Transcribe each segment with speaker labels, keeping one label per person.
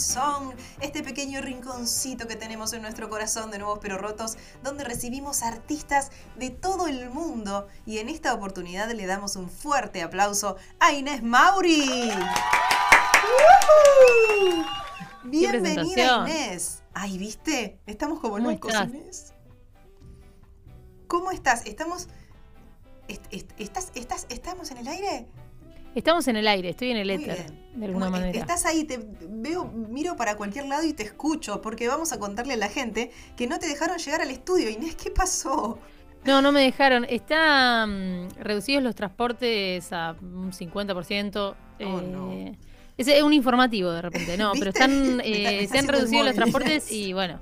Speaker 1: Song, este pequeño rinconcito que tenemos en nuestro corazón de Nuevos Pero Rotos, donde recibimos artistas de todo el mundo. Y en esta oportunidad le damos un fuerte aplauso a Inés Mauri. ¡Woohoo! Bienvenida. Inés. Ay, ¿viste? Estamos como
Speaker 2: ¿Cómo
Speaker 1: locos? Inés. ¿Cómo estás? Estamos... est- est- ¿Estás, estás, ¿Estamos en el aire?
Speaker 2: Estamos en el aire, estoy en el éter, de alguna
Speaker 1: eh,
Speaker 2: manera.
Speaker 1: Estás ahí, te veo, miro para cualquier lado y te escucho, porque vamos a contarle a la gente que no te dejaron llegar al estudio. Inés, ¿qué pasó?
Speaker 2: No, no me dejaron. Están reducidos los transportes a un 50%.
Speaker 1: Oh,
Speaker 2: eh,
Speaker 1: no.
Speaker 2: Es es un informativo de repente, no, pero están, eh, se han reducido los transportes y bueno,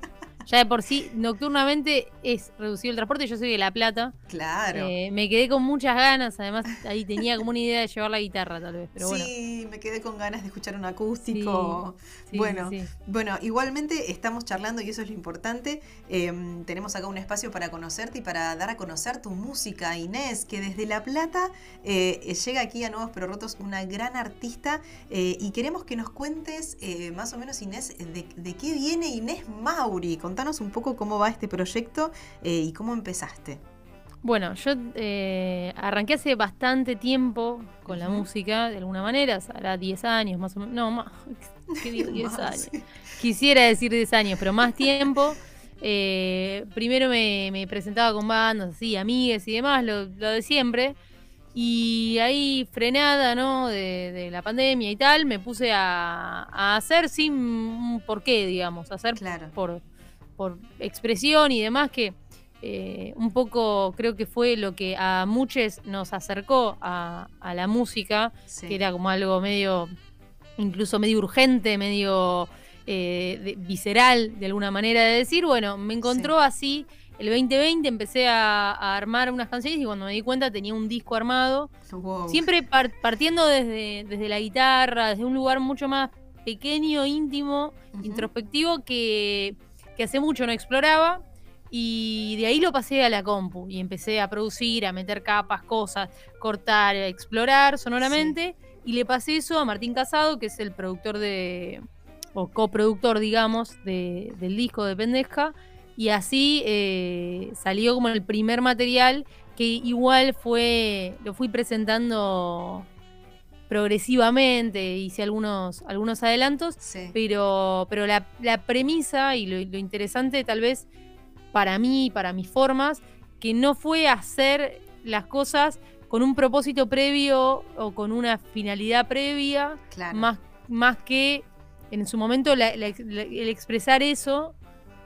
Speaker 2: ya de por sí, nocturnamente es reducido el transporte. Yo soy de La Plata.
Speaker 1: Claro.
Speaker 2: eh, me quedé con muchas ganas, además ahí tenía como una idea de llevar la guitarra tal vez, pero bueno.
Speaker 1: sí, me quedé con ganas de escuchar un acústico.
Speaker 2: Sí,
Speaker 1: bueno,
Speaker 2: sí, sí.
Speaker 1: bueno, igualmente estamos charlando y eso es lo importante. Eh, tenemos acá un espacio para conocerte y para dar a conocer tu música, Inés, que desde La Plata eh, llega aquí a Nuevos Pero Rotos una gran artista eh, y queremos que nos cuentes más o menos, Inés, de, de qué viene Inés Mauri. Contanos un poco cómo va este proyecto eh, y cómo empezaste.
Speaker 2: Bueno, yo eh, arranqué hace bastante tiempo con la música, de alguna manera, hará 10 años más o menos. No, más. ¿Qué digo 10
Speaker 1: Más,
Speaker 2: años? Quisiera decir 10 años, pero más tiempo. Eh, primero me, me presentaba con bandas, así, amigas y demás, lo, lo de siempre. Y ahí, frenada, ¿no? De, de la pandemia y tal, me puse a, a hacer sin un porqué, digamos, hacer
Speaker 1: Claro.
Speaker 2: por, por expresión y demás, que eh, un poco creo que fue lo que a muchos nos acercó a, a la música,
Speaker 1: Sí.
Speaker 2: que era como algo medio, incluso medio urgente, medio eh, de- visceral de alguna manera de decir, bueno, me encontró así. El 2020 empecé a, a armar unas canciones y cuando me di cuenta tenía un disco armado.
Speaker 1: Wow.
Speaker 2: Siempre par- partiendo desde, desde la guitarra, desde un lugar mucho más pequeño, íntimo, introspectivo que, que hace mucho no exploraba. Y de ahí lo pasé a la compu y empecé a producir, a meter capas, cosas, cortar, a explorar sonoramente. Y le pasé eso a Martín Casado, que es el productor de, o coproductor, digamos, de- del disco de Pendesca. Y así eh, salió como el primer material que igual fue, lo fui presentando progresivamente, hice algunos, algunos adelantos,
Speaker 1: Sí.
Speaker 2: pero, pero la, la premisa y lo, lo interesante tal vez para mí, para mis formas, que no fue hacer las cosas con un propósito previo o con una finalidad previa,
Speaker 1: Claro.
Speaker 2: más, más que en su momento la- la- la- el expresar eso,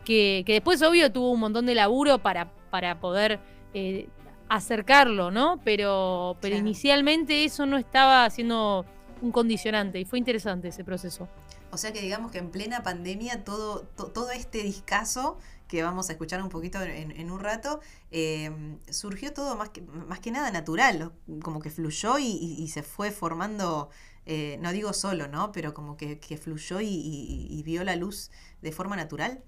Speaker 2: que, que después obvio tuvo un montón de laburo para, para poder eh, acercarlo, ¿no? Pero, pero
Speaker 1: Claro.
Speaker 2: inicialmente eso no estaba siendo un condicionante y fue interesante ese proceso.
Speaker 1: O sea que digamos que en plena pandemia todo, to- todo este discazo que vamos a escuchar un poquito en, en un rato, eh, surgió todo más que, más que nada natural, como que fluyó y, y- y se fue formando, eh, no digo solo, ¿no? Pero como que, que fluyó y, y- y vio la luz de forma natural.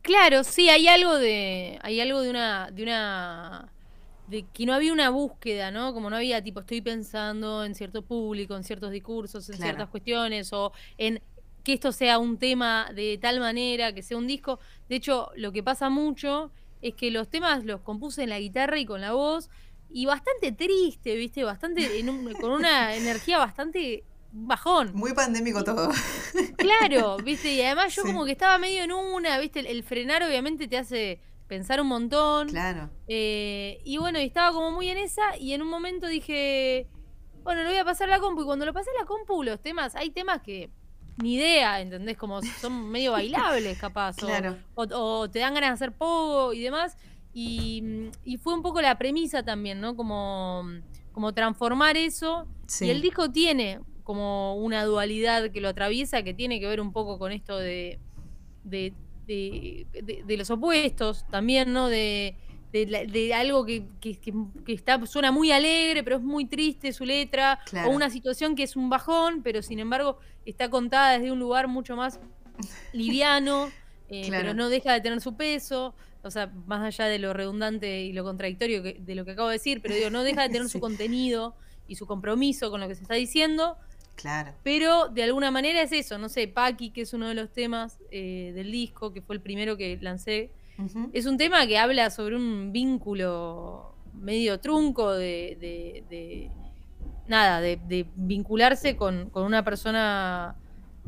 Speaker 2: Claro, sí, hay algo de. Hay algo de una. de una. De que no había una búsqueda, ¿no? Como no había, tipo, estoy pensando en cierto público, en ciertos discursos, en
Speaker 1: Claro.
Speaker 2: ciertas cuestiones, o en que esto sea un tema de tal manera, que sea un disco. De hecho, lo que pasa mucho es que los temas los compuse en la guitarra y con la voz, y bastante triste, ¿viste? Bastante. en un- con una energía bastante bajón.
Speaker 1: Muy pandémico todo.
Speaker 2: Claro, viste, y además yo
Speaker 1: Sí.
Speaker 2: como que estaba medio en una, viste, el, el frenar obviamente te hace pensar un montón.
Speaker 1: Claro.
Speaker 2: eh, y bueno, y estaba como muy en esa, y en un momento dije, bueno, lo voy a pasar a la compu, y cuando lo pasé a la compu, los temas, hay temas que ni idea, ¿entendés? Como son medio bailables, capaz, o-
Speaker 1: Claro.
Speaker 2: o, o te dan ganas de hacer pogo y demás. Y, y fue un poco la premisa también, ¿no? Como, como transformar eso.
Speaker 1: Sí.
Speaker 2: Y el disco tiene como una dualidad que lo atraviesa, que tiene que ver un poco con esto de, de, de- de- de los opuestos también, ¿no? De, de, algo que, está, suena muy alegre, pero es muy triste su letra, o una situación que es un bajón, pero sin embargo está contada desde un lugar mucho más liviano, eh, pero no deja de tener su peso. O sea, más allá de lo redundante y lo contradictorio de lo que acabo de decir, pero digo, no deja de tener su contenido y su compromiso con lo que se está diciendo.
Speaker 1: Claro.
Speaker 2: Pero de alguna manera es eso, no sé, Paki, que es uno de los temas eh, del disco, que fue el primero que lancé, es un tema que habla sobre un vínculo medio trunco de, nada, de, vincularse con, una persona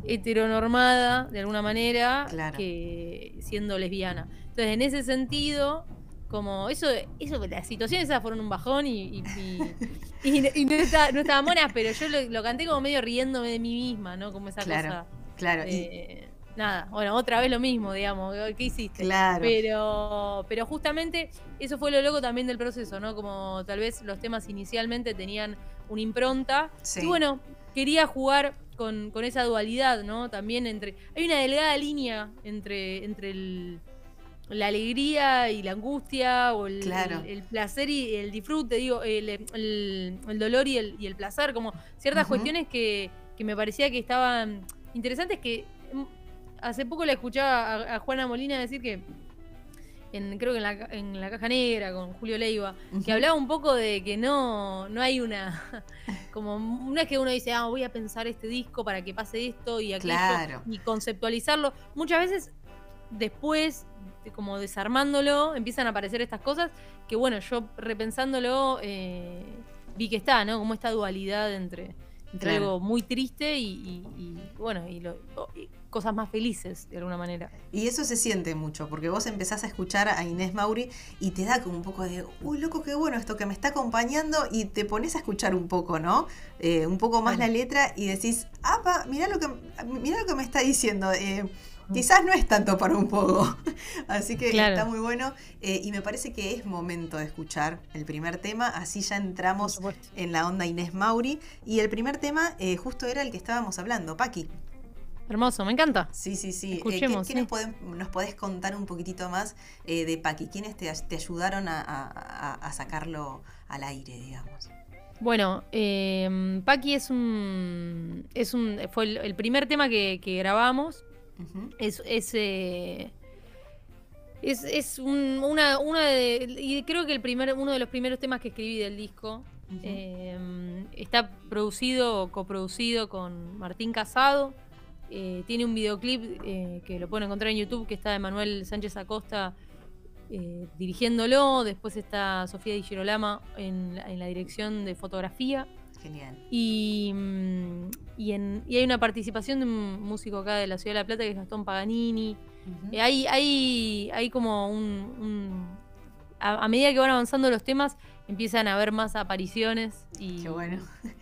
Speaker 2: heteronormada de alguna manera que siendo lesbiana. Entonces, en ese sentido, como eso, eso las situaciones esas fueron un bajón y, no, estaban buenas, pero yo lo, canté como medio riéndome de mí misma, ¿no? Como esa cosa.
Speaker 1: Claro,
Speaker 2: nada, bueno, otra vez lo mismo, digamos, ¿qué hiciste?
Speaker 1: Claro.
Speaker 2: Pero, pero justamente eso fue lo loco también del proceso, ¿no? Como tal vez los temas inicialmente tenían una impronta. Y bueno, quería jugar con, esa dualidad, ¿no? También entre. Hay una delgada línea entre, entre la alegría y la angustia, o el, placer y el disfrute, digo, el, dolor y el, y el, placer, como ciertas cuestiones que, que me parecía que estaban interesantes que hace poco le escuchaba a, Juana Molina decir que, en, creo que en la, en la, caja negra con Julio Leiva, que hablaba un poco de que no, no hay una, como no es que uno dice, ah, voy a pensar este disco para que pase esto y aquello, y conceptualizarlo. Muchas veces después, como desarmándolo, empiezan a aparecer estas cosas que bueno, yo repensándolo eh, vi que está, ¿no? Como esta dualidad entre, entre algo muy triste y, bueno, y, lo, cosas más felices de alguna manera.
Speaker 1: Y eso se siente mucho, porque vos empezás a escuchar a Inés Mauri y te da como un poco de, uy, loco, qué bueno esto que me está acompañando y te pones a escuchar un poco, ¿no? Eh, un poco más la letra y decís, apa, mirá lo que, mirá lo que me está diciendo. Eh, quizás no es tanto para un poco. Así que está muy bueno. Eh, y me parece que es momento de escuchar el primer tema. Así ya entramos en la onda Inés Mauri. Y el primer tema justo era el que estábamos hablando, Paqui.
Speaker 2: Hermoso, me encanta.
Speaker 1: Sí, sí, sí. Eh, Escuchemos, ¿qué, nos, podés contar un poquitito más eh, de Paqui? ¿Quiénes te, ayudaron a, sacarlo al aire, digamos?
Speaker 2: Bueno, eh, Paqui es un, es un. fue el, primer tema que, grabamos. Es. es eh, es, una, una de. Y creo que el primer, uno de los primeros temas que escribí del disco. está producido o coproducido con Martín Casado, eh, tiene un videoclip eh, que lo pueden encontrar en YouTube que está de Manuel Sánchez Acosta eh, dirigiéndolo. Después está Sofía Di Girolama en, la dirección de fotografía.
Speaker 1: Genial.
Speaker 2: Y, mm, y, hay una participación de un músico acá de la Ciudad de La Plata que es Gastón Paganini. hay, hay, hay como un a, medida que van avanzando los temas, empiezan a haber más apariciones y,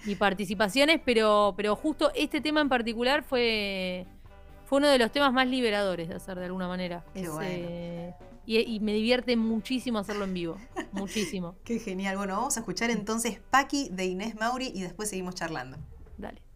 Speaker 2: y participaciones, pero, pero justo este tema en particular fue, fue uno de los temas más liberadores de hacer de alguna manera.
Speaker 1: Eh,
Speaker 2: y, me divierte muchísimo hacerlo en vivo. muchísimo.
Speaker 1: Qué genial. Bueno, vamos a escuchar entonces Paqui de Inés Mauri y después seguimos charlando.
Speaker 2: Dale.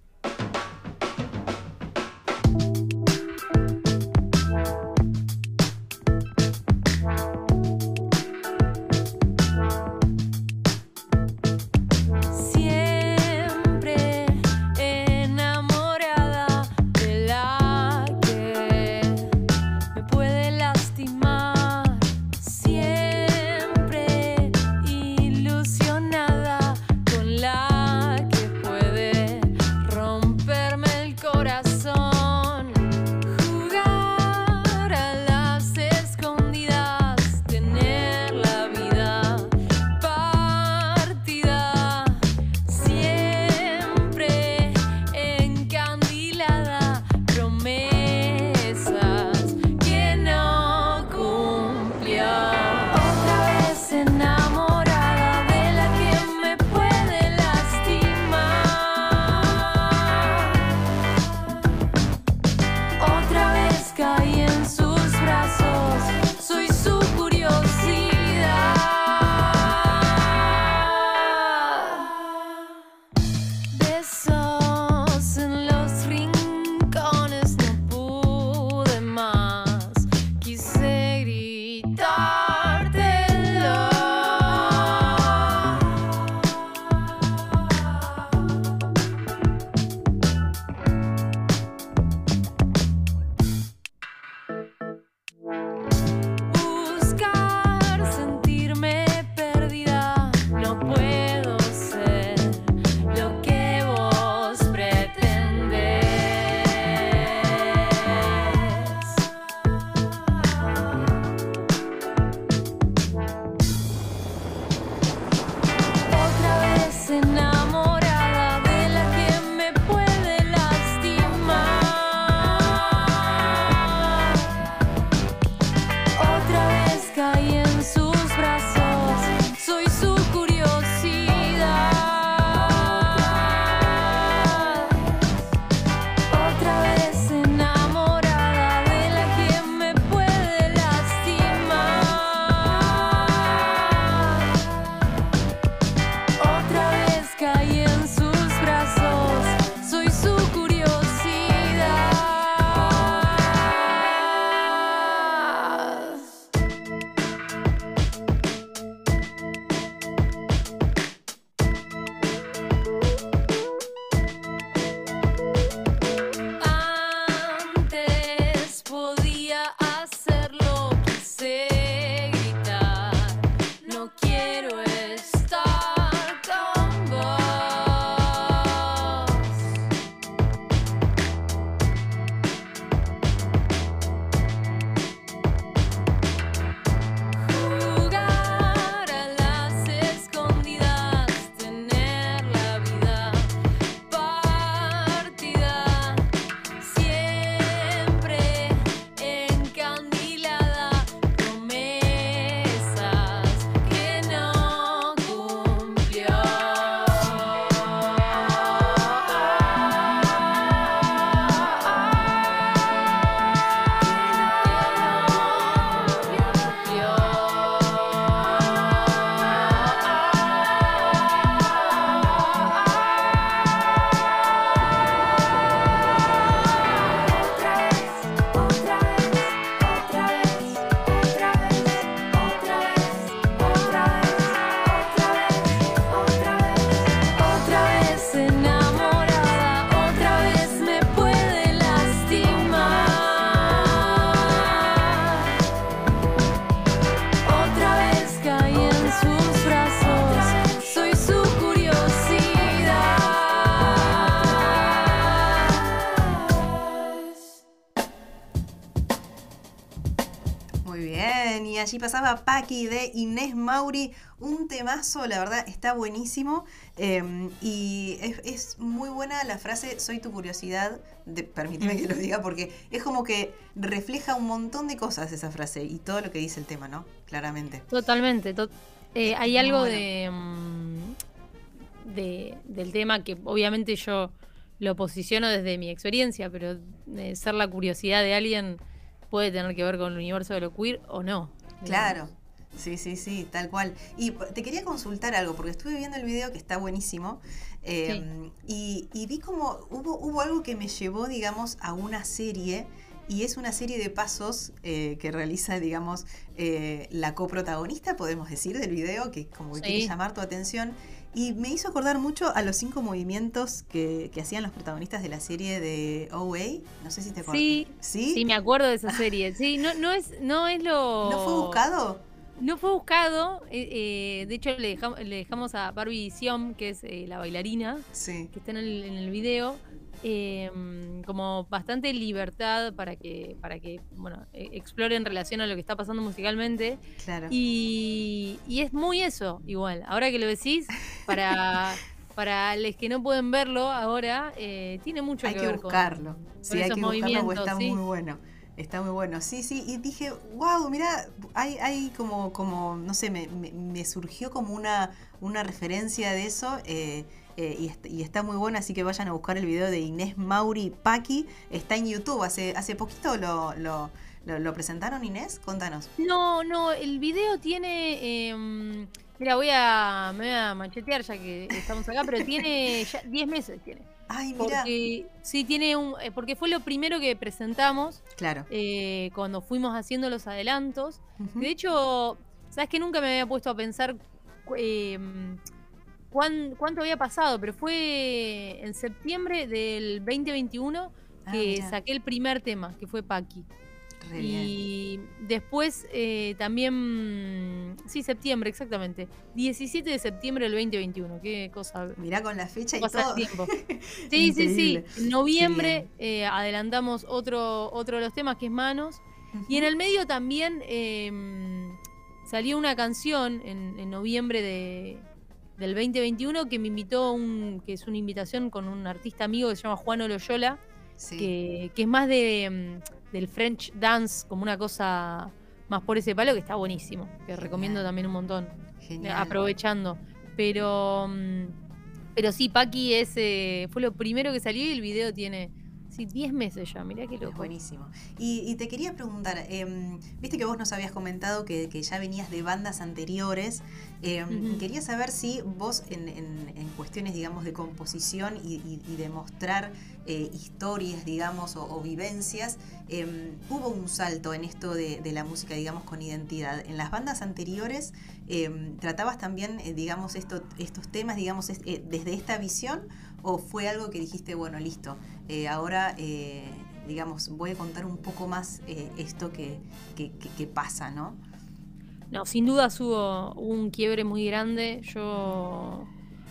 Speaker 1: Paqui de Inés Mauri, un temazo, la verdad, está buenísimo. Em, y es, muy buena la frase, soy tu curiosidad, de, permíteme que lo diga, porque es como que refleja un montón de cosas esa frase y todo lo que dice el tema, ¿no? Claramente.
Speaker 2: Totalmente. Eh, hay algo de, mm, de, del tema que obviamente yo lo posiciono desde mi experiencia, pero ser la curiosidad de alguien puede tener que ver con el universo de lo queer o no.
Speaker 1: Claro. Sí, sí, sí, tal cual. Y te quería consultar algo, porque estuve viendo el video que está buenísimo, em, y, vi como hubo, hubo algo que me llevó, digamos, a una serie, y es una serie de pasos eh, que realiza, digamos, eh, la coprotagonista, podemos decir, del video, que como que quiere llamar tu atención, y me hizo acordar mucho a los cinco movimientos que, hacían los protagonistas de la serie de OA. No sé si te acuerdas.
Speaker 2: Sí, sí, me acuerdo de esa serie. Sí, no, no, es, no es lo.
Speaker 1: ¿No fue buscado?
Speaker 2: No fue buscado. Eh, eh, de hecho, le dejamos, le dejamos a Barbie Siom, que es eh, la bailarina, que está en el, en el video Em, como bastante libertad para que, para que bueno, e, explore en relación a lo que está pasando musicalmente.
Speaker 1: Claro.
Speaker 2: Y, es muy eso, igual. Ahora que lo decís, para, para los que no pueden verlo ahora, eh, tiene mucho
Speaker 1: hay
Speaker 2: que,
Speaker 1: ver buscarlo. Con, sí, hay que buscarlo porque está muy bueno. Está muy bueno. Sí, sí. Y dije, wow, mira, hay, hay como, como, no sé, me, me, surgió como una, una referencia de eso. Eh, eh, y, está muy bueno, así que vayan a buscar el video de Inés Mauri Paqui. Está en YouTube, hace, hace poquito lo, lo, presentaron, Inés. Contanos.
Speaker 2: No, no, el video tiene... Em, mira, voy a, me voy a machetear ya que estamos acá, pero tiene ya 10 meses. Tiene.
Speaker 1: Ay, mira.
Speaker 2: Porque, sí, tiene un. Eh, porque fue lo primero que presentamos.
Speaker 1: Claro.
Speaker 2: Eh, cuando fuimos haciendo los adelantos. De hecho, ¿sabes que nunca me había puesto a pensar em, cuánto había pasado, pero fue en septiembre del 2021 ah, que saqué el primer tema, que fue Y después eh, también, sí, septiembre, exactamente. 17 de septiembre del 2021, qué cosa.
Speaker 1: Mirá con la fecha y todo.
Speaker 2: Tiempo. Sí, sí, sí. En noviembre eh, adelantamos otro, otro de los temas que es Manos. Y en el medio también em, salió una canción en noviembre de, del 2021 que me invitó, un, que es una invitación con un artista amigo que se llama Juan Oloyola, que, es más de, mm, del French dance, como una cosa más por ese palo, que está buenísimo, que recomiendo también un montón, aprovechando. Pero, mm, pero sí, Paki es, fue lo primero que salió y el video tiene Sí, 10 meses ya, mirá qué loco.
Speaker 1: buenísimo. Y, te quería preguntar, em, viste que vos nos habías comentado que, ya venías de bandas anteriores. Em, quería saber si vos en, cuestiones, digamos, de composición y, de mostrar eh, historias, digamos, o, vivencias, em, hubo un salto en esto de, la música, digamos, con identidad. En las bandas anteriores, ¿tratabas también, eh, digamos, esto, estos temas, digamos, eh, desde esta visión? ¿O fue algo que dijiste, bueno, listo, eh, ahora, eh, digamos, voy a contar un poco más eh, esto que, pasa, ¿no?
Speaker 2: No, sin duda hubo, un quiebre muy grande. Yo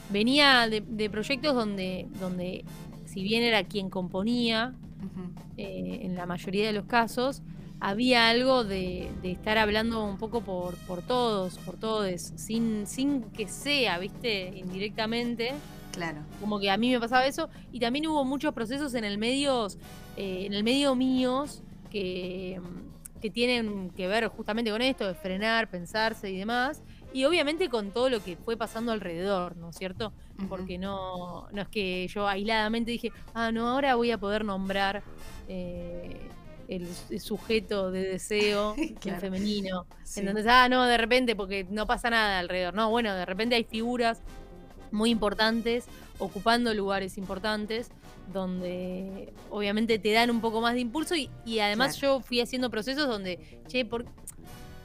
Speaker 2: venía de, proyectos donde, donde, si bien era quien componía, en la mayoría de los casos, había algo de, estar hablando un poco por, por todos, por todos, sin, sin que sea, viste, indirectamente.
Speaker 1: Claro.
Speaker 2: Como que a mí me pasaba eso. Y también hubo muchos procesos en el medio, eh, en el medio míos que, que tienen que ver justamente con esto, de frenar, pensarse y demás. Y obviamente con todo lo que fue pasando alrededor, ¿no es cierto? Porque no, no es que yo aisladamente dije, ah, no, ahora voy a poder nombrar eh, el, sujeto de deseo en femenino. Entonces, ah, no, de repente, porque no pasa nada alrededor. No, bueno, de repente hay figuras muy importantes, ocupando lugares importantes, donde obviamente te dan un poco más de impulso y, además yo fui haciendo procesos donde, che, por,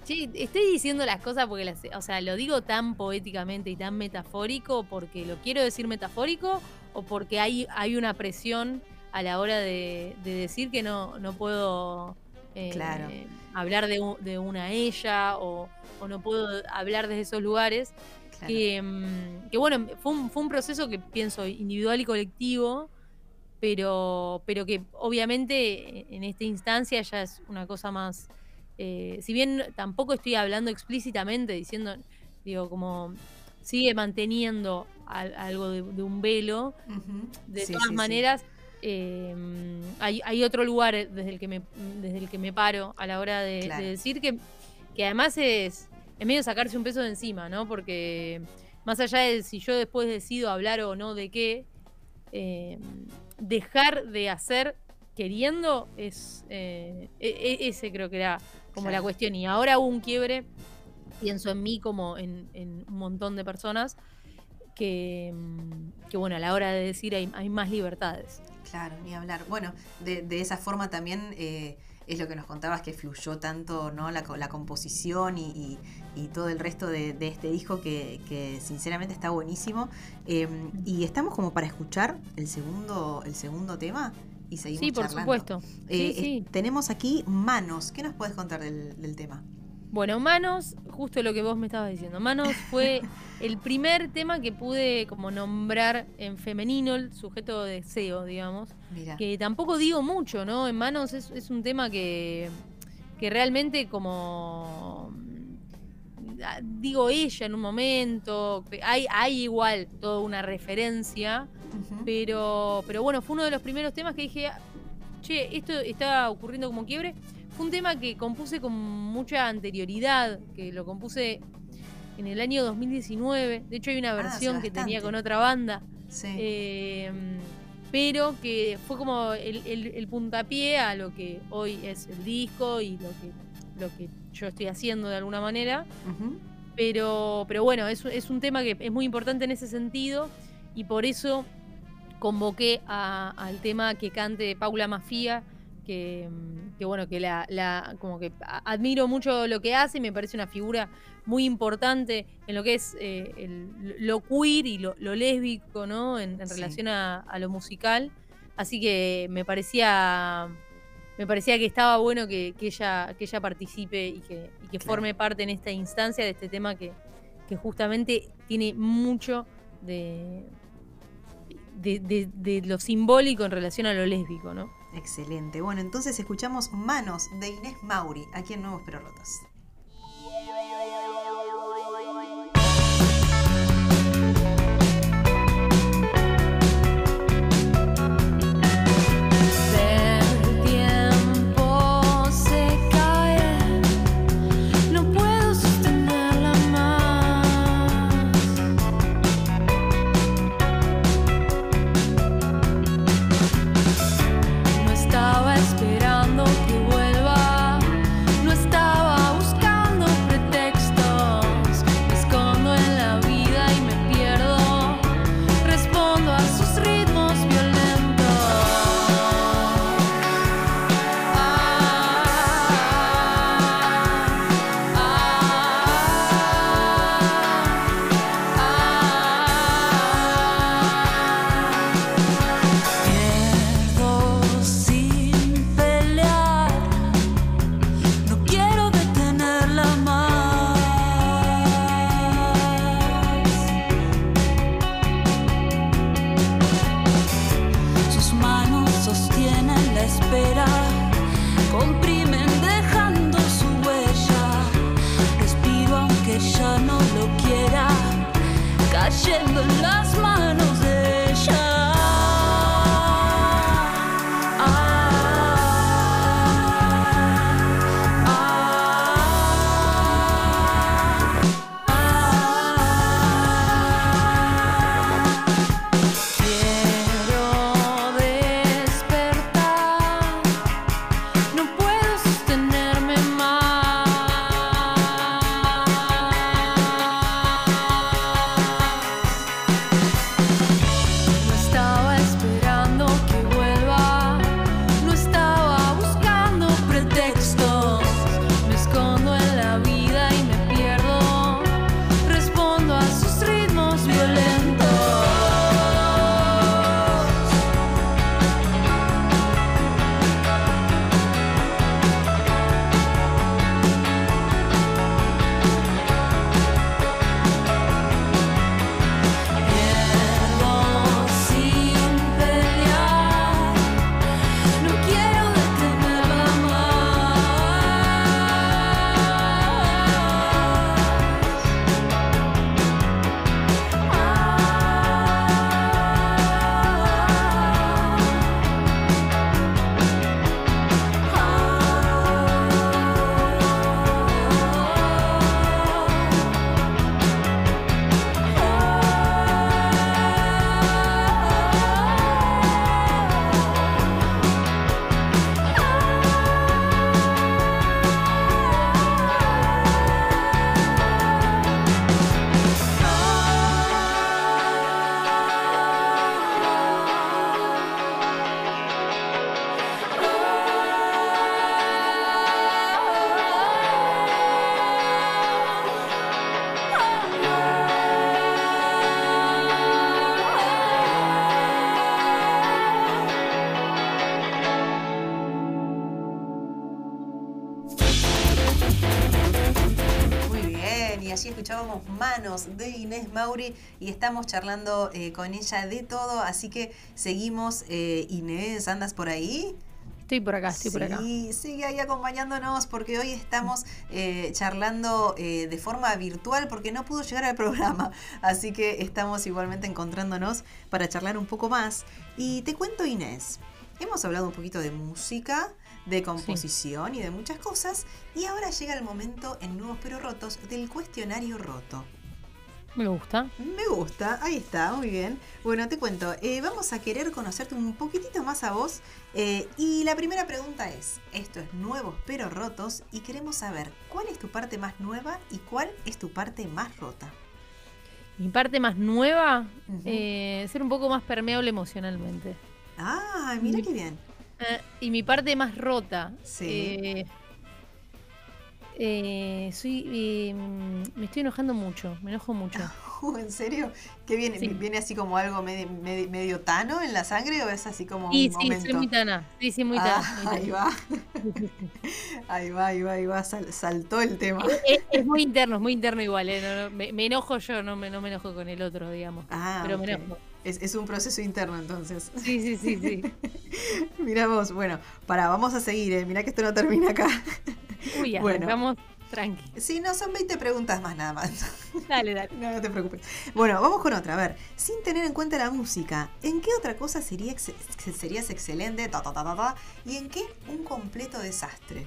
Speaker 2: che, estoy diciendo las cosas porque las, o sea, lo digo tan poéticamente y tan metafórico porque lo quiero decir metafórico o porque hay, hay una presión a la hora de, decir que no, no puedo
Speaker 1: eh,
Speaker 2: hablar de, de, una ella o, o no puedo hablar desde esos lugares. Mm, que, bueno, fue un, fue un proceso que pienso individual y colectivo, pero, pero que obviamente en esta instancia ya es una cosa más eh, si bien tampoco estoy hablando explícitamente, diciendo, digo, como sigue manteniendo algo de, un velo, de todas maneras... Em, hay, otro lugar desde el que me, desde el que me paro a la hora de, decir que, que además es, es medio sacarse un peso de encima, ¿no? Porque más allá de si yo después decido hablar o no de qué, em, dejar de hacer queriendo es eh, e, e, ese creo que era como la cuestión. Y ahora hubo un quiebre, pienso en mí como en, un montón de personas, que, mm, que, bueno, a la hora de decir hay, hay más libertades.
Speaker 1: Claro, ni hablar. Bueno, de, de esa forma también eh, es lo que nos contabas que fluyó tanto ¿no? la, la composición y, y, todo el resto de, de este disco que, que, sinceramente está buenísimo. Em, y estamos como para escuchar el segundo, el segundo tema y seguimos
Speaker 2: Sí, por supuesto.
Speaker 1: Eh, sí, tenemos aquí Manos. ¿Qué nos puedes contar del, tema?
Speaker 2: Bueno, Manos, justo lo que vos me estabas diciendo. Manos fue el primer tema que pude como nombrar en femenino, el sujeto de deseo, digamos. Que tampoco digo mucho, ¿no? En Manos es, un tema que, que realmente como ah, digo ella en un momento, hay, hay igual toda una referencia pero, pero bueno, fue uno de los primeros temas que dije, che, esto está ocurriendo como quiebre. Fue un tema que compuse con mucha anterioridad, que lo compuse en el año 2019. De hecho, hay una ah, versión que tenía con otra banda. Eh, pero que fue como el, puntapié a lo que hoy es el disco y lo que, lo que yo estoy haciendo de alguna manera. pero, pero bueno, es, es un tema que es muy importante en ese sentido y por eso convoqué al tema que cante Paula Mafía, que, bueno, que la, como que admiro mucho lo que hace, y me parece una figura muy importante en lo que es eh, lo queer y lo, lésbico, ¿no? En, relación a, lo musical. Así que me parecía. Me parecía que estaba bueno que, ella, que ella participe y que, que forme parte en esta instancia de este tema que, que justamente tiene mucho de, de, lo simbólico en relación a lo lésbico, ¿no?
Speaker 1: Excelente. Bueno, entonces escuchamos Manos de Inés Mauri, aquí en Nuevos Pero Rotos.
Speaker 3: heaven
Speaker 1: tenemos manos de Inés Mauri y estamos charlando eh, con ella de todo, así que seguimos. Eh, Inés, ¿andas por ahí?
Speaker 2: Estoy por acá, estoy por acá.
Speaker 1: Sí, sigue ahí acompañándonos porque hoy estamos eh, charlando eh, de forma virtual porque no pudo llegar al programa. Así que estamos igualmente encontrándonos para charlar un poco más. Y te cuento, Inés, hemos hablado un poquito de música, de composición y de muchas cosas. Y ahora llega el momento en Nuevos Pero Rotos del cuestionario roto.
Speaker 2: Me gusta.
Speaker 1: Me gusta, ahí está, muy bien. Bueno, te cuento, eh, vamos a querer conocerte un poquitito más a vos. eh, y la primera pregunta es, esto es Nuevos pero Rotos y queremos saber cuál es tu parte más nueva y cuál es tu parte más rota.
Speaker 2: Mi parte más nueva, eh, ser un poco más permeable emocionalmente.
Speaker 1: Ah, mira
Speaker 2: Mi-
Speaker 1: qué bien.
Speaker 2: Eh, y mi parte más rota.
Speaker 1: Sí.
Speaker 2: eh, eh, soy, eh, me estoy enojando mucho, me enojo mucho.
Speaker 1: Uh, ¿En serio? ¿Qué viene?
Speaker 2: Sí.
Speaker 1: ¿Viene así como algo medio, medio, medio tano en la sangre o es así como
Speaker 2: Sí,
Speaker 1: un
Speaker 2: sí,
Speaker 1: momento?
Speaker 2: soy muy tana. Sí, sí, muy
Speaker 1: Ah,
Speaker 2: tana. muy
Speaker 1: ahí va, ahí va, ahí va, ahí va, sal- saltó el tema.
Speaker 2: Es, es muy interno, es muy interno igual. eh, no, no, me, me enojo yo, no me, no me enojo con el otro, digamos.
Speaker 1: Ah,
Speaker 2: pero me enojo.
Speaker 1: Es, es un proceso interno entonces.
Speaker 2: Sí, sí, sí, sí.
Speaker 1: Mirá vos, bueno, para, vamos a seguir, eh. mirá que esto no termina acá.
Speaker 2: Uy,
Speaker 1: Bueno.
Speaker 2: arrancamos tranqui.
Speaker 1: Sí, no, son 20 preguntas más nada más.
Speaker 2: Dale, dale.
Speaker 1: No, no te preocupes. Bueno, vamos con otra. A ver, sin tener en cuenta la música, ¿en qué otra cosa sería ex- serías excelente? Ta, ta, ta, ta, ta, ¿Y en qué un completo desastre?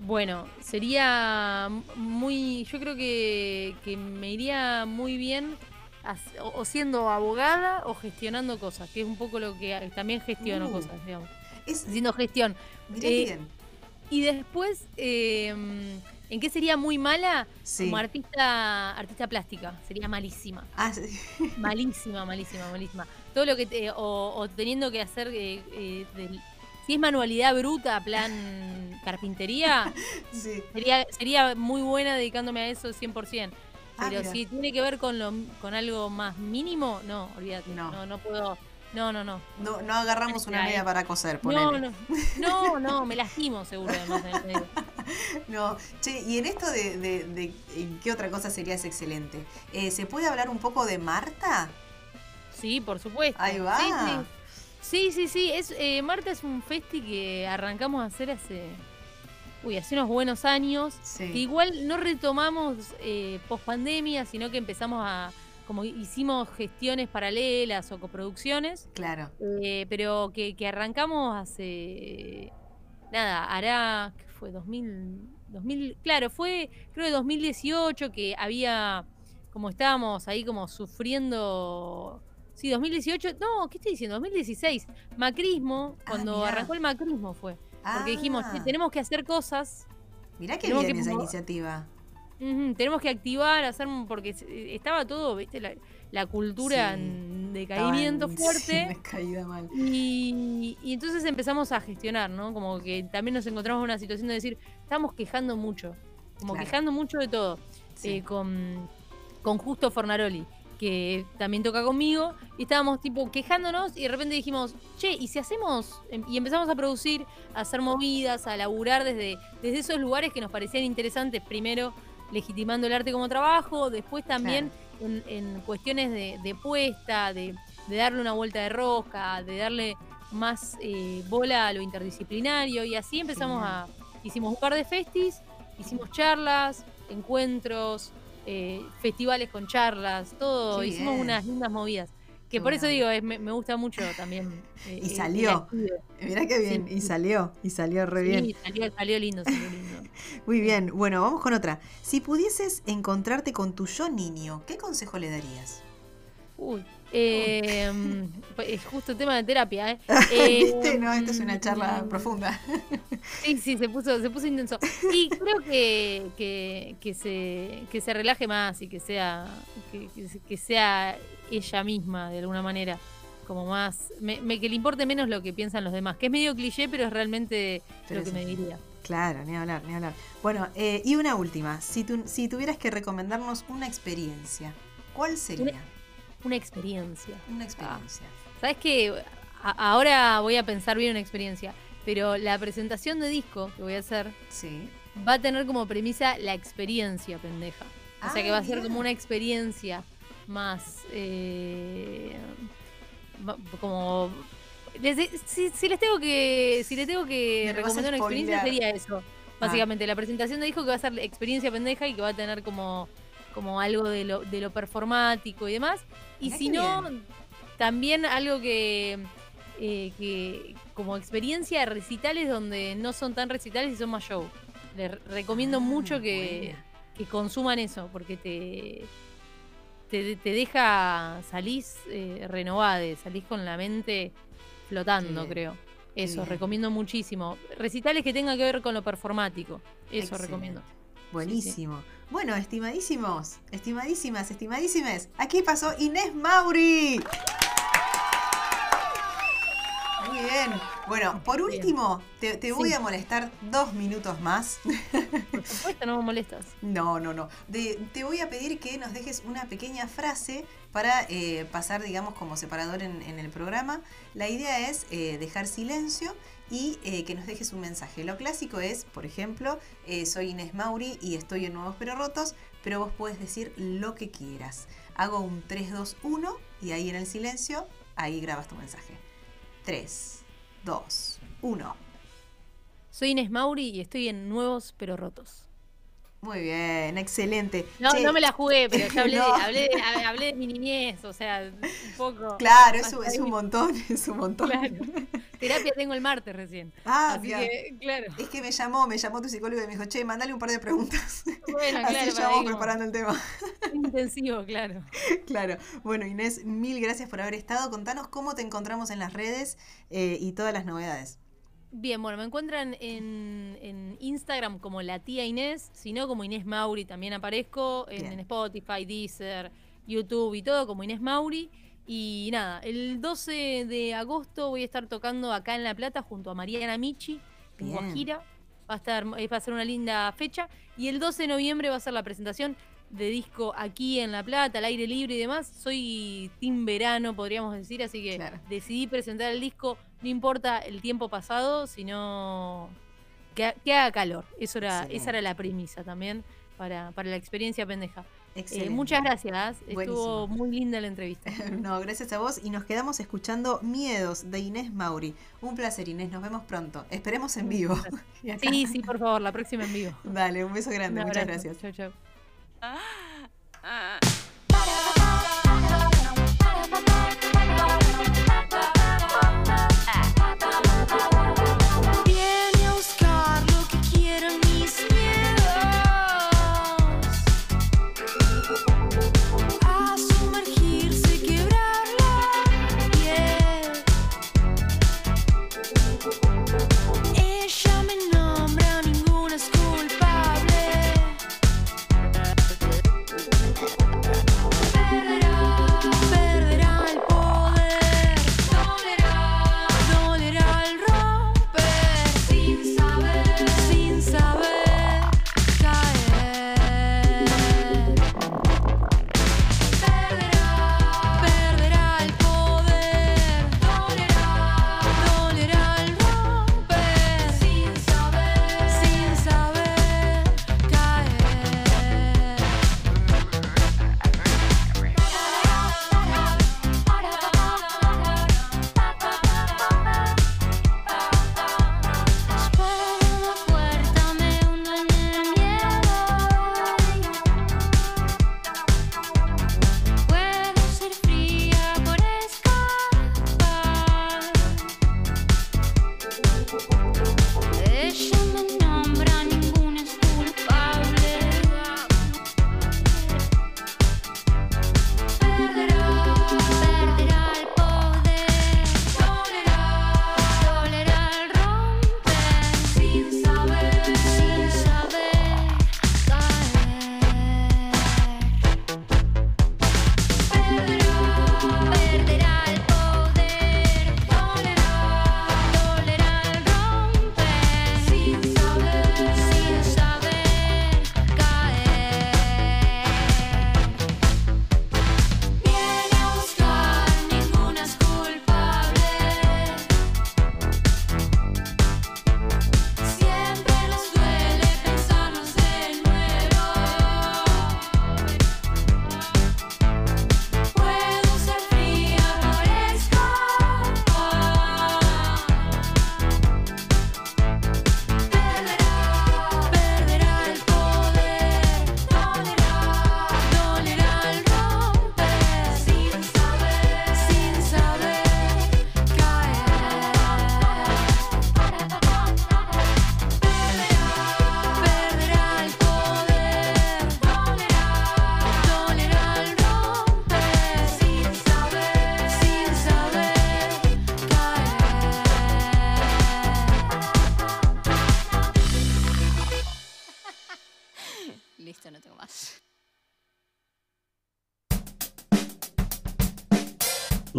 Speaker 2: Bueno, sería muy. Yo creo que, que me iría muy bien o, siendo abogada o gestionando cosas, que es un poco lo que también gestiono
Speaker 1: Uh.
Speaker 2: cosas, digamos.
Speaker 1: Es,
Speaker 2: Haciendo gestión. eh,
Speaker 1: bien.
Speaker 2: Y después, eh, ¿en qué sería muy mala?
Speaker 1: Sí.
Speaker 2: Como artista, artista plástica. Sería malísima.
Speaker 1: Ah, sí.
Speaker 2: Malísima, malísima, malísima. Todo lo que te- o, o teniendo que hacer eh, eh, del- si es manualidad bruta, plan carpintería,
Speaker 1: sí.
Speaker 2: sería, sería muy buena dedicándome a eso 100%.
Speaker 1: Ah,
Speaker 2: Pero si tiene que ver con lo con algo más mínimo, no, olvídate.
Speaker 1: No.
Speaker 2: No, no, puedo. No, no, no.
Speaker 1: No, no agarramos una media para coser,
Speaker 2: No,
Speaker 1: ponele.
Speaker 2: no, no, no, me lastimo seguro además en el.
Speaker 1: No, che, y en esto de, de- de- en qué otra cosa serías excelente, Eh, ¿se puede hablar un poco de Marta?
Speaker 2: Sí, por supuesto.
Speaker 1: Ahí va.
Speaker 2: Sí, sí. Sí, sí, sí. Es, eh, Marta es un festi que arrancamos a hacer hace. Uy, hace unos buenos años.
Speaker 1: Sí.
Speaker 2: Que igual no retomamos eh, post pandemia, sino que empezamos a. Como hicimos gestiones paralelas o coproducciones,
Speaker 1: Claro.
Speaker 2: eh, pero que, que arrancamos hace. Nada, hará. ¿Qué fue? 2000, 2000. Claro, fue creo que 2018 que había. Como estábamos ahí como sufriendo. Sí, 2018. No, ¿qué estoy diciendo? 2016. Macrismo,
Speaker 1: Ah,
Speaker 2: cuando arrancó el macrismo fue. Porque dijimos,
Speaker 1: Ah,
Speaker 2: "Che, tenemos que hacer cosas.
Speaker 1: Mirá qué
Speaker 2: tenemos
Speaker 1: bien
Speaker 2: que
Speaker 1: esa iniciativa.
Speaker 2: tenemos que activar, hacer. Porque estaba todo, ¿viste? La, la cultura
Speaker 1: Sí.
Speaker 2: en decaimiento fuerte.
Speaker 1: sí, caída mal.
Speaker 2: Y, y entonces empezamos a gestionar, ¿no? Como que también nos encontramos en una situación de decir, estamos quejando mucho, como
Speaker 1: Claro.
Speaker 2: quejando mucho de todo,
Speaker 1: Sí.
Speaker 2: eh, con, con Justo Fornaroli, que también toca conmigo, y estábamos tipo quejándonos y de repente dijimos, che, ¿y si hacemos? Em- Y empezamos a producir, a hacer movidas, a laburar desde, desde esos lugares que nos parecían interesantes, primero legitimando el arte como trabajo, después también en, en cuestiones de, de puesta, de, de darle una vuelta de rosca, de darle más eh, bola a lo interdisciplinario y así empezamos a, hicimos un par de festis, hicimos charlas, encuentros, eh, festivales con charlas, todo, hicimos
Speaker 1: bien.
Speaker 2: unas lindas movidas. Que por eso digo, es- me, me gusta mucho también. eh,
Speaker 1: Y
Speaker 2: eh,
Speaker 1: salió. Mirá qué bien.
Speaker 2: Sí.
Speaker 1: Y salió, y salió re bien.
Speaker 2: Salió, salió lindo, salió lindo.
Speaker 1: Muy bien. Bueno, vamos con otra. Si pudieses encontrarte con tu yo niño, ¿qué consejo le darías?
Speaker 2: Uy, eh, es justo tema de terapia, ¿eh? Eh,
Speaker 1: ¿Viste? No, esta es una charla
Speaker 2: mm,
Speaker 1: profunda.
Speaker 2: Sí, sí, se puso, se puso intenso. Y creo que, que, que se, que se relaje más y que sea, que, que se- que sea ella misma de alguna manera. Como más. me- me- que le importe menos lo que piensan los demás. Que es medio cliché, pero es realmente
Speaker 1: Pero
Speaker 2: lo que me diría.
Speaker 1: Claro, ni hablar, ni hablar. Bueno, eh, y una última. Si, tu- si tuvieras que recomendarnos una experiencia, ¿cuál sería?
Speaker 2: Una experiencia.
Speaker 1: Una experiencia.
Speaker 2: ¿Sabes qué? A- ahora voy a pensar bien una experiencia. Pero la presentación de disco que voy a hacer
Speaker 1: Sí.
Speaker 2: va a tener como premisa la experiencia, pendeja. O sea
Speaker 1: Ah,
Speaker 2: que va a ser
Speaker 1: mirá.
Speaker 2: como una experiencia más eh, como si, si les tengo que si les tengo que recomendar una experiencia sería eso básicamente la presentación de disco que va a ser experiencia pendeja y que va a tener como como algo de lo, de lo performático y demás y
Speaker 1: Mirá
Speaker 2: si no
Speaker 1: bien.
Speaker 2: también algo que eh, que como experiencia de recitales donde no son tan recitales y son más show les recomiendo
Speaker 1: Ah,
Speaker 2: mucho que, que consuman eso, porque te, te, te deja, salís eh, renovade, salís con la mente flotando, creo. Eso, recomiendo muchísimo. Recitales que tengan que ver con lo performático. Eso
Speaker 1: Excelente.
Speaker 2: recomiendo.
Speaker 1: Buenísimo. Bueno, estimadísimos, estimadísimas, estimadísimes, aquí pasó Inés Mauri. Muy bien. Bueno, por último, te, te voy
Speaker 2: Sí.
Speaker 1: a molestar dos minutos más.
Speaker 2: Por supuesto, no me molestas.
Speaker 1: No, no, no. De- te voy a pedir que nos dejes una pequeña frase para eh, pasar, digamos, como separador en, en el programa. La idea es eh, dejar silencio y eh, que nos dejes un mensaje. Lo clásico es, por ejemplo, soy Inés Mauri y estoy en Nuevos Pero Rotos, pero vos puedes decir lo que quieras. Hago un 3, 2, 1 y ahí en el silencio, ahí grabas tu mensaje. 3, 2, 1.
Speaker 2: Soy Inés Mauri y estoy en Nuevos pero Rotos.
Speaker 1: Muy bien, excelente.
Speaker 2: No,
Speaker 1: Che,
Speaker 2: no me la jugué, pero ya hablé,
Speaker 1: No.
Speaker 2: hablé, de- hablé de mi niñez, o sea, un poco.
Speaker 1: Claro, es, es un montón, es un montón.
Speaker 2: Claro. Terapia tengo el martes recién.
Speaker 1: Ah,
Speaker 2: Así
Speaker 1: bien.
Speaker 2: que, claro.
Speaker 1: Es que me llamó, me llamó tu psicólogo y me dijo, che, mandale un par de preguntas.
Speaker 2: Bueno,
Speaker 1: Así
Speaker 2: claro,
Speaker 1: ya vamos preparando el tema.
Speaker 2: intensivo, claro.
Speaker 1: claro. Bueno, Inés, mil gracias por haber estado. Contanos cómo te encontramos en las redes eh, y todas las novedades.
Speaker 2: Bien, bueno, me encuentran en, en Instagram como la tía Inés, sino como Inés Mauri también aparezco, en, Spotify, Deezer, YouTube y todo como Inés Mauri. Y nada, el 12 de agosto voy a estar tocando acá en La Plata junto a Mariana Michi, en. Guajira. Va a, estar, eh, va a ser una linda fecha. Y el 12 de noviembre va a ser la presentación de disco aquí en La Plata, al aire libre y demás. Soy team verano, podríamos decir, así que
Speaker 1: Claro.
Speaker 2: decidí presentar el disco, no importa el tiempo pasado, sino que, ha- que haga calor. Eso era, esa era la premisa también para, para la experiencia pendeja. Eh,
Speaker 1: Excelente.
Speaker 2: muchas gracias, estuvo muy linda la entrevista.
Speaker 1: No, gracias a vos y nos quedamos escuchando Miedos de Inés Mauri. Un placer, Inés, nos vemos pronto. Esperemos en vivo.
Speaker 2: Sí, sí, por favor, la próxima en vivo.
Speaker 1: Dale, un beso grande,
Speaker 2: Un
Speaker 1: muchas gracias.
Speaker 2: Chau, chau.
Speaker 3: Viene a